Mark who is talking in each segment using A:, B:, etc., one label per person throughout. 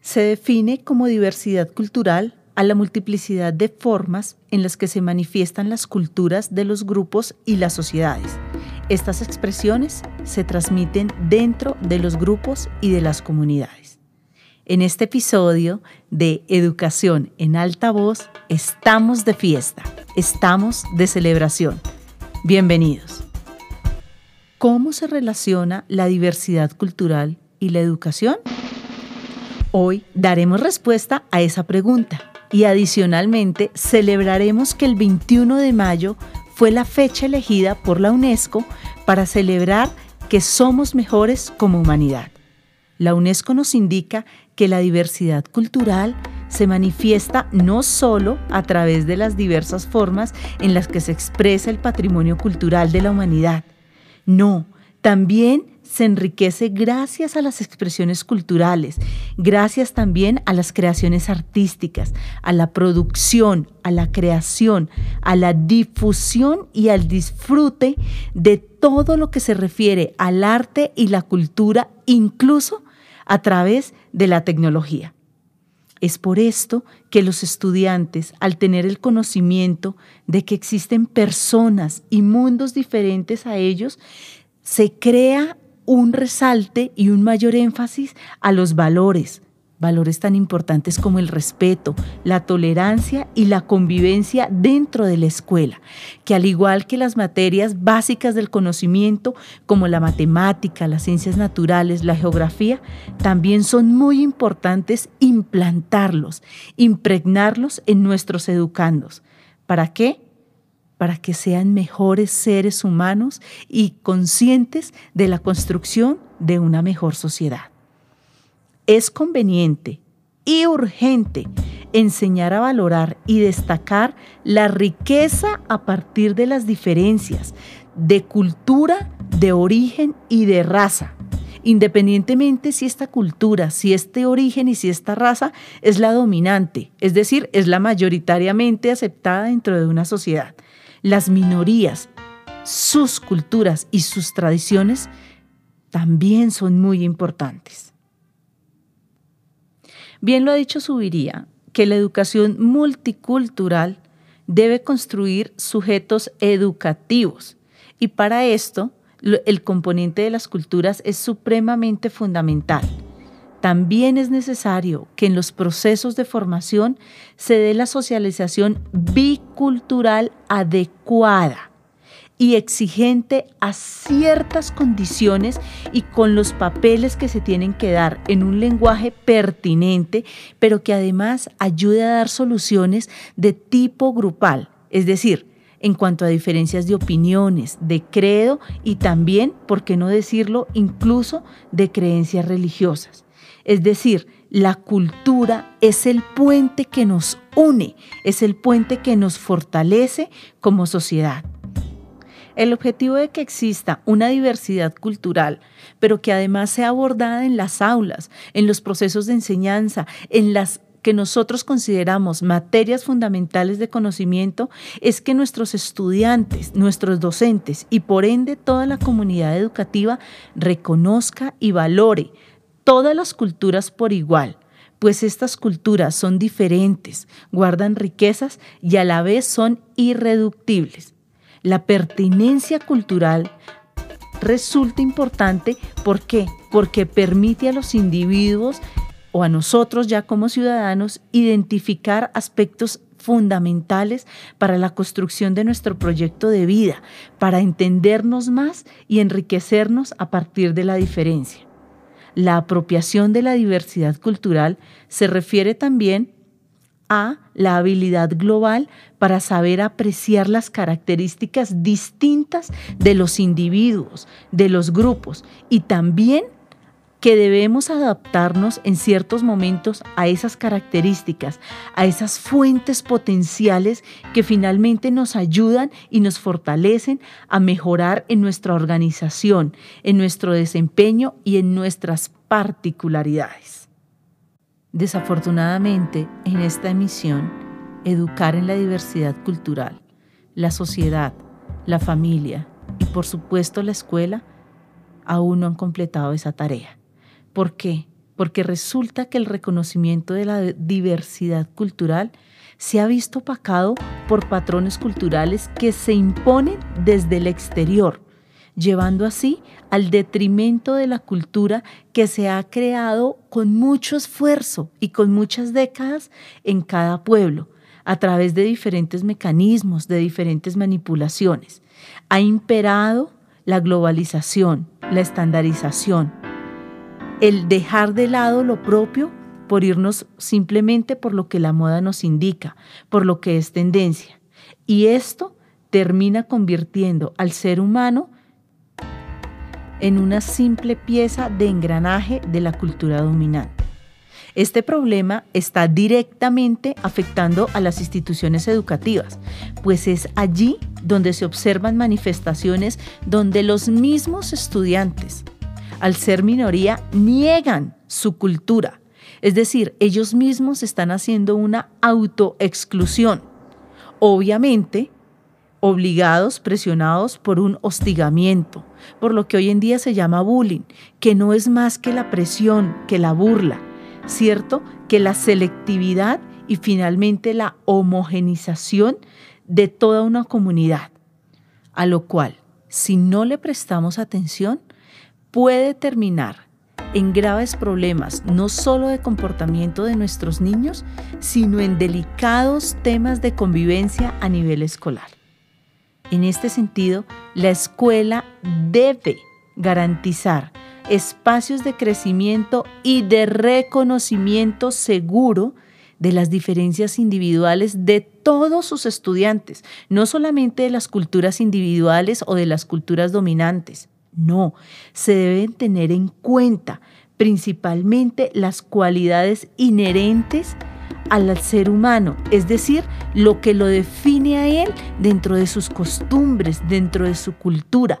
A: Se define como diversidad cultural a la multiplicidad de formas en las que se manifiestan las culturas de los grupos y las sociedades. Estas expresiones se transmiten dentro de los grupos y de las comunidades. En este episodio de Educación en Alta Voz, estamos de fiesta, estamos de celebración. Bienvenidos. ¿Cómo se relaciona la diversidad cultural y la educación? Hoy daremos respuesta a esa pregunta y adicionalmente celebraremos que el 21 de mayo fue la fecha elegida por la UNESCO para celebrar que somos mejores como humanidad. La UNESCO nos indica que la diversidad cultural se manifiesta no solo a través de las diversas formas en las que se expresa el patrimonio cultural de la humanidad, no, también se enriquece gracias a las expresiones culturales, gracias también a las creaciones artísticas, a la producción, a la creación, a la difusión y al disfrute de todo lo que se refiere al arte y la cultura, incluso a través de la tecnología. Es por esto que los estudiantes, al tener el conocimiento de que existen personas y mundos diferentes a ellos, se crea un resalte y un mayor énfasis a los valores, valores tan importantes como el respeto, la tolerancia y la convivencia dentro de la escuela, que al igual que las materias básicas del conocimiento como la matemática, las ciencias naturales, la geografía, también son muy importantes implantarlos, impregnarlos en nuestros educandos. ¿Para qué? para que sean mejores seres humanos y conscientes de la construcción de una mejor sociedad. Es conveniente y urgente enseñar a valorar y destacar la riqueza a partir de las diferencias de cultura, de origen y de raza, independientemente si esta cultura, si este origen y si esta raza es la dominante, es decir, es la mayoritariamente aceptada dentro de una sociedad las minorías, sus culturas y sus tradiciones también son muy importantes. Bien lo ha dicho Subiría, que la educación multicultural debe construir sujetos educativos y para esto el componente de las culturas es supremamente fundamental. También es necesario que en los procesos de formación se dé la socialización bicultural adecuada y exigente a ciertas condiciones y con los papeles que se tienen que dar en un lenguaje pertinente, pero que además ayude a dar soluciones de tipo grupal, es decir, en cuanto a diferencias de opiniones, de credo y también, por qué no decirlo, incluso de creencias religiosas. Es decir, la cultura es el puente que nos une, es el puente que nos fortalece como sociedad. El objetivo de que exista una diversidad cultural, pero que además sea abordada en las aulas, en los procesos de enseñanza, en las que nosotros consideramos materias fundamentales de conocimiento, es que nuestros estudiantes, nuestros docentes y por ende toda la comunidad educativa reconozca y valore todas las culturas por igual, pues estas culturas son diferentes, guardan riquezas y a la vez son irreductibles. La pertinencia cultural resulta importante. Porque permite a los individuos o a nosotros ya como ciudadanos identificar aspectos fundamentales para la construcción de nuestro proyecto de vida, para entendernos más y enriquecernos a partir de la diferencia. La apropiación de la diversidad cultural se refiere también a la habilidad global para saber apreciar las características distintas de los individuos, de los grupos y también que debemos adaptarnos en ciertos momentos a esas características, a esas fuentes potenciales que finalmente nos ayudan y nos fortalecen a mejorar en nuestra organización, en nuestro desempeño y en nuestras particularidades. Desafortunadamente, en esta emisión educar en la diversidad cultural, la sociedad, la familia y por supuesto la escuela aún no han completado esa tarea. ¿Por qué? Porque resulta que el reconocimiento de la diversidad cultural se ha visto opacado por patrones culturales que se imponen desde el exterior, llevando así al detrimento de la cultura que se ha creado con mucho esfuerzo y con muchas décadas en cada pueblo, a través de diferentes mecanismos, de diferentes manipulaciones. Ha imperado la globalización, la estandarización, el dejar de lado lo propio por irnos simplemente por lo que la moda nos indica, por lo que es tendencia. Y esto termina convirtiendo al ser humano en una simple pieza de engranaje de la cultura dominante. Este problema está directamente afectando a las instituciones educativas, pues es allí donde se observan manifestaciones donde los mismos estudiantes, al ser minoría, niegan su cultura. Es decir, ellos mismos están haciendo una autoexclusión. Obviamente, obligados, presionados por un hostigamiento, por lo que hoy en día se llama bullying, que no es más que la presión, que la burla, ¿cierto? Que la selectividad y finalmente la homogenización de toda una comunidad, a lo cual, si no le prestamos atención, puede terminar en graves problemas, no solo de comportamiento de nuestros niños, sino en delicados temas de convivencia a nivel escolar. En este sentido, la escuela debe garantizar espacios de crecimiento y de reconocimiento seguro de las diferencias individuales de todos sus estudiantes, no solamente de las culturas individuales o de las culturas dominantes. No, se deben tener en cuenta principalmente las cualidades inherentes al ser humano, es decir, lo que lo define a él dentro de sus costumbres, dentro de su cultura.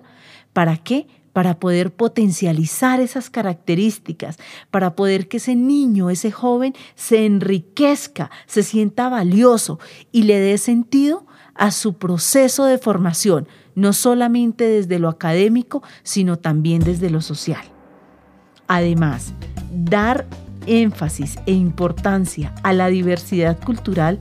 A: ¿Para qué? para poder potencializar esas características, para poder que ese niño, ese joven, se enriquezca, se sienta valioso y le dé sentido a su proceso de formación, no solamente desde lo académico, sino también desde lo social. Además, dar énfasis e importancia a la diversidad cultural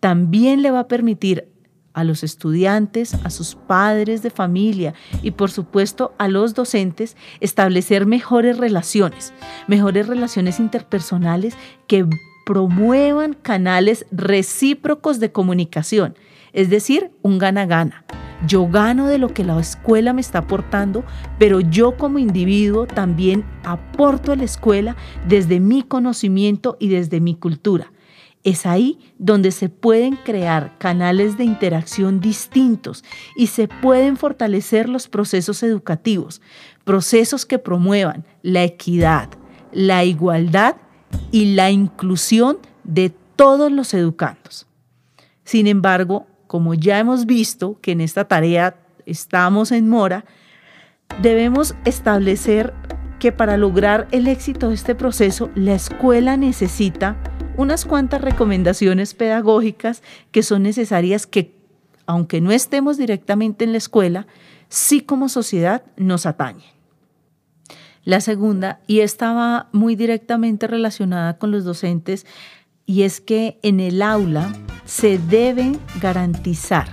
A: también le va a permitir a los estudiantes, a sus padres de familia y por supuesto a los docentes establecer mejores relaciones, mejores relaciones interpersonales que promuevan canales recíprocos de comunicación, es decir, un gana-gana. Yo gano de lo que la escuela me está aportando, pero yo como individuo también aporto a la escuela desde mi conocimiento y desde mi cultura. Es ahí donde se pueden crear canales de interacción distintos y se pueden fortalecer los procesos educativos, procesos que promuevan la equidad, la igualdad y la inclusión de todos los educandos. Sin embargo, como ya hemos visto que en esta tarea estamos en mora, debemos establecer que para lograr el éxito de este proceso, la escuela necesita unas cuantas recomendaciones pedagógicas que son necesarias que, aunque no estemos directamente en la escuela, sí como sociedad nos atañen. La segunda, y estaba muy directamente relacionada con los docentes, y es que en el aula se debe garantizar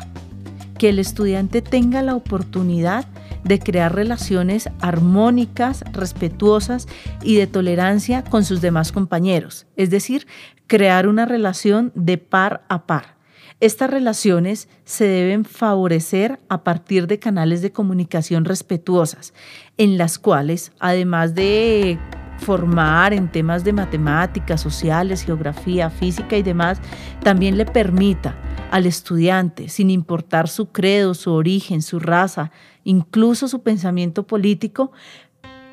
A: que el estudiante tenga la oportunidad de crear relaciones armónicas, respetuosas y de tolerancia con sus demás compañeros, es decir, crear una relación de par a par. Estas relaciones se deben favorecer a partir de canales de comunicación respetuosas, en las cuales, además de formar en temas de matemáticas, sociales, geografía, física y demás, también le permita al estudiante, sin importar su credo, su origen, su raza, incluso su pensamiento político,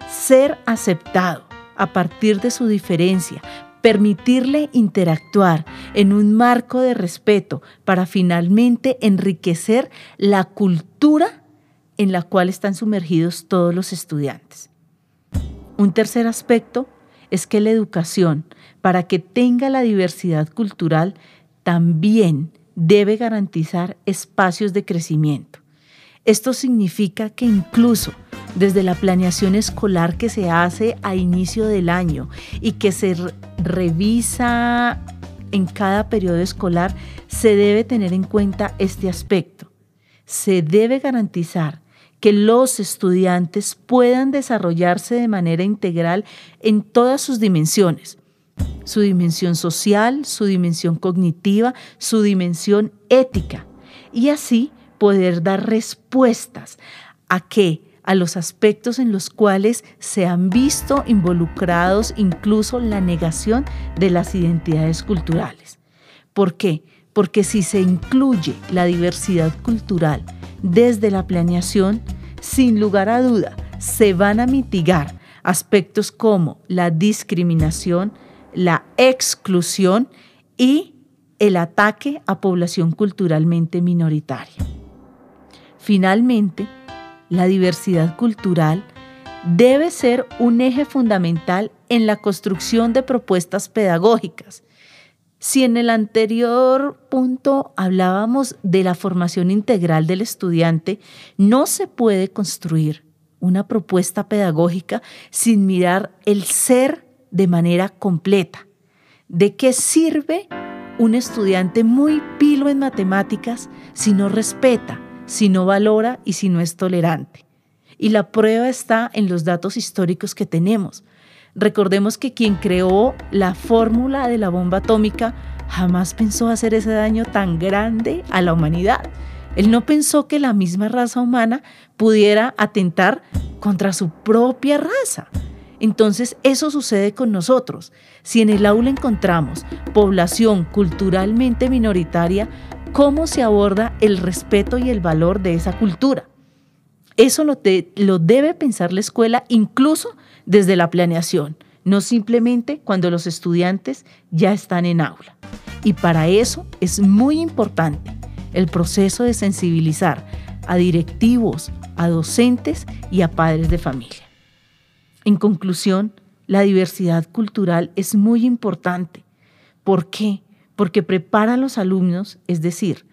A: ser aceptado a partir de su diferencia, permitirle interactuar en un marco de respeto para finalmente enriquecer la cultura en la cual están sumergidos todos los estudiantes. Un tercer aspecto es que la educación, para que tenga la diversidad cultural, también debe garantizar espacios de crecimiento. Esto significa que incluso desde la planeación escolar que se hace a inicio del año y que se revisa en cada periodo escolar, se debe tener en cuenta este aspecto. Se debe garantizar que los estudiantes puedan desarrollarse de manera integral en todas sus dimensiones, su dimensión social, su dimensión cognitiva, su dimensión ética, y así poder dar respuestas a qué, a los aspectos en los cuales se han visto involucrados incluso la negación de las identidades culturales. ¿Por qué? Porque si se incluye la diversidad cultural desde la planeación, sin lugar a duda, se van a mitigar aspectos como la discriminación, la exclusión y el ataque a población culturalmente minoritaria. Finalmente, la diversidad cultural debe ser un eje fundamental en la construcción de propuestas pedagógicas. Si en el anterior punto hablábamos de la formación integral del estudiante, no se puede construir una propuesta pedagógica sin mirar el ser de manera completa. ¿De qué sirve un estudiante muy pilo en matemáticas si no respeta, si no valora y si no es tolerante. Y la prueba está en los datos históricos que tenemos. Recordemos que quien creó la fórmula de la bomba atómica jamás pensó hacer ese daño tan grande a la humanidad. Él no pensó que la misma raza humana pudiera atentar contra su propia raza. Entonces eso sucede con nosotros. Si en el aula encontramos población culturalmente minoritaria, cómo se aborda el respeto y el valor de esa cultura. Eso lo, lo debe pensar la escuela incluso desde la planeación, no simplemente cuando los estudiantes ya están en aula. Y para eso es muy importante el proceso de sensibilizar a directivos, a docentes y a padres de familia. En conclusión, la diversidad cultural es muy importante. ¿Por qué? porque prepara a los alumnos, es decir,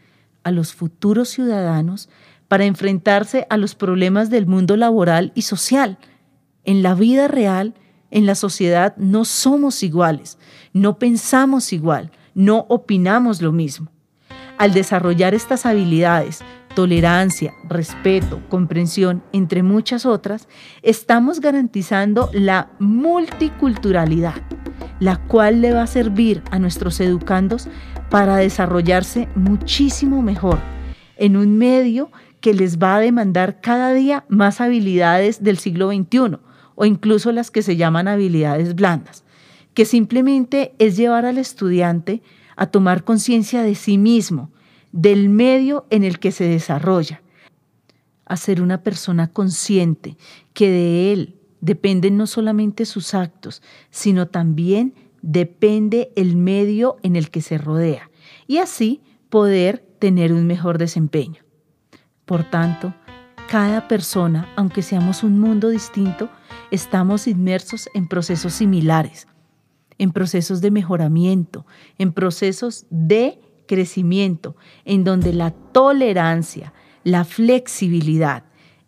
A: a los futuros ciudadanos, para enfrentarse a los problemas del mundo laboral y social. En la vida real, en la sociedad, no somos iguales, no pensamos igual, no opinamos lo mismo. Al desarrollar estas habilidades, tolerancia, respeto, comprensión, entre muchas otras, estamos garantizando la multiculturalidad la cual le va a servir a nuestros educandos para desarrollarse muchísimo mejor en un medio que les va a demandar cada día más habilidades del siglo XXI o incluso las que se llaman habilidades blandas, que simplemente es llevar al estudiante a tomar conciencia de sí mismo, del medio en el que se desarrolla, a ser una persona consciente que de él dependen no solamente sus actos, sino también depende el medio en el que se rodea y así poder tener un mejor desempeño. Por tanto, cada persona, aunque seamos un mundo distinto, estamos inmersos en procesos similares, en procesos de mejoramiento, en procesos de crecimiento, en donde la tolerancia, la flexibilidad,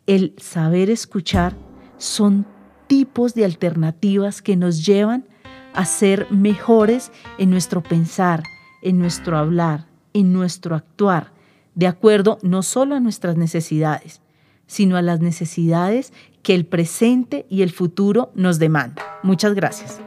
A: el saber escuchar son tipos de alternativas que nos llevan a ser mejores en nuestro pensar, en nuestro hablar, en nuestro actuar, de acuerdo no solo a nuestras necesidades, sino a las necesidades que el presente y el futuro nos demandan. Muchas gracias.